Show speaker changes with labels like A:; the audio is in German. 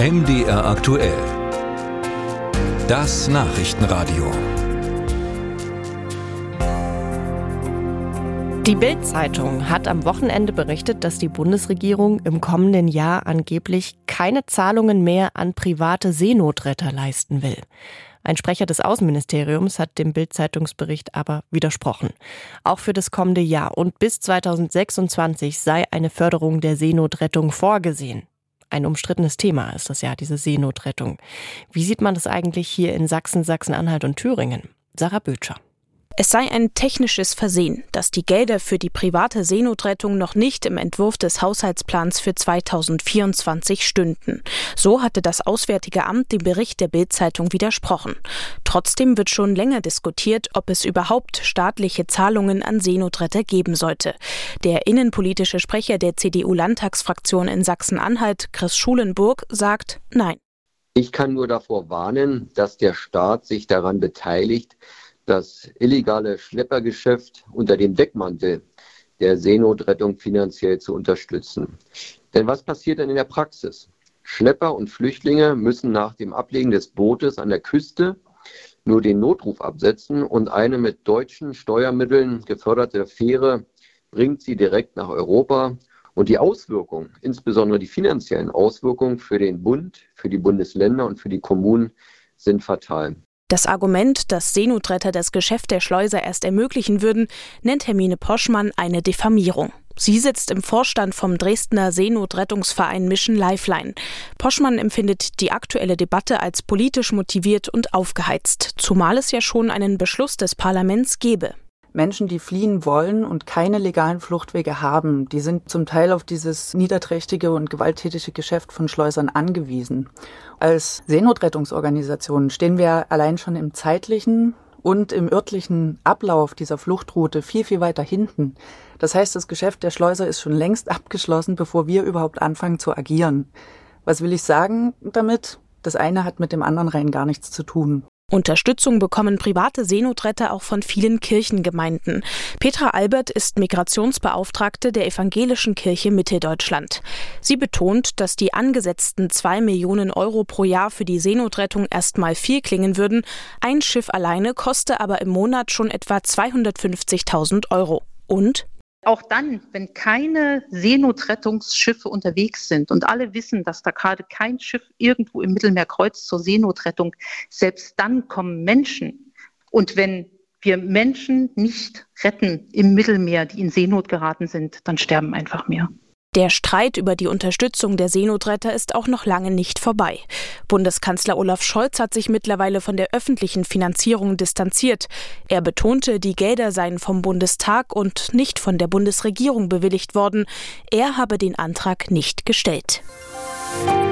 A: MDR aktuell. Das Nachrichtenradio.
B: Die Bild-Zeitung hat am Wochenende berichtet, dass die Bundesregierung im kommenden Jahr angeblich keine Zahlungen mehr an private Seenotretter leisten will. Ein Sprecher des Außenministeriums hat dem Bild-Zeitungsbericht aber widersprochen. Auch für das kommende Jahr und bis 2026 sei eine Förderung der Seenotrettung vorgesehen. Ein umstrittenes Thema ist das ja, diese Seenotrettung. Wie sieht man das eigentlich hier in Sachsen, Sachsen-Anhalt und Thüringen? Sarah Bötscher.
C: Es sei ein technisches Versehen, dass die Gelder für die private Seenotrettung noch nicht im Entwurf des Haushaltsplans für 2024 stünden. So hatte das Auswärtige Amt dem Bericht der Bild-Zeitung widersprochen. Trotzdem wird schon länger diskutiert, ob es überhaupt staatliche Zahlungen an Seenotretter geben sollte. Der innenpolitische Sprecher der CDU-Landtagsfraktion in Sachsen-Anhalt, Chris Schulenburg, sagt Nein.
D: Ich kann nur davor warnen, dass der Staat sich daran beteiligt, das illegale Schleppergeschäft unter dem Deckmantel der Seenotrettung finanziell zu unterstützen. Denn was passiert denn in der Praxis? Schlepper und Flüchtlinge müssen nach dem Ablegen des Bootes an der Küste nur den Notruf absetzen und eine mit deutschen Steuermitteln geförderte Fähre bringt sie direkt nach Europa. Und die Auswirkungen, insbesondere die finanziellen Auswirkungen für den Bund, für die Bundesländer und für die Kommunen sind fatal.
C: Das Argument, dass Seenotretter das Geschäft der Schleuser erst ermöglichen würden, nennt Hermine Poschmann eine Diffamierung. Sie sitzt im Vorstand vom Dresdner Seenotrettungsverein Mission Lifeline. Poschmann empfindet die aktuelle Debatte als politisch motiviert und aufgeheizt, zumal es ja schon einen Beschluss des Parlaments gebe.
E: Menschen, die fliehen wollen und keine legalen Fluchtwege haben, die sind zum Teil auf dieses niederträchtige und gewalttätige Geschäft von Schleusern angewiesen. Als Seenotrettungsorganisation stehen wir allein schon im zeitlichen und im örtlichen Ablauf dieser Fluchtroute viel, viel weiter hinten. Das heißt, das Geschäft der Schleuser ist schon längst abgeschlossen, bevor wir überhaupt anfangen zu agieren. Was will ich sagen damit? Das eine hat mit dem anderen rein gar nichts zu tun.
C: Unterstützung bekommen private Seenotretter auch von vielen Kirchengemeinden. Petra Albert ist Migrationsbeauftragte der Evangelischen Kirche Mitteldeutschland. Sie betont, dass die angesetzten zwei Millionen Euro pro Jahr für die Seenotrettung erstmal viel klingen würden. Ein Schiff alleine koste aber im Monat schon etwa 250.000 Euro. Und
F: auch dann, wenn keine Seenotrettungsschiffe unterwegs sind und alle wissen, dass da gerade kein Schiff irgendwo im Mittelmeer kreuzt zur Seenotrettung, selbst dann kommen Menschen. Und wenn wir Menschen nicht retten im Mittelmeer, die in Seenot geraten sind, dann sterben einfach mehr.
C: Der Streit über die Unterstützung der Seenotretter ist auch noch lange nicht vorbei. Bundeskanzler Olaf Scholz hat sich mittlerweile von der öffentlichen Finanzierung distanziert. Er betonte, die Gelder seien vom Bundestag und nicht von der Bundesregierung bewilligt worden. Er habe den Antrag nicht gestellt. Musik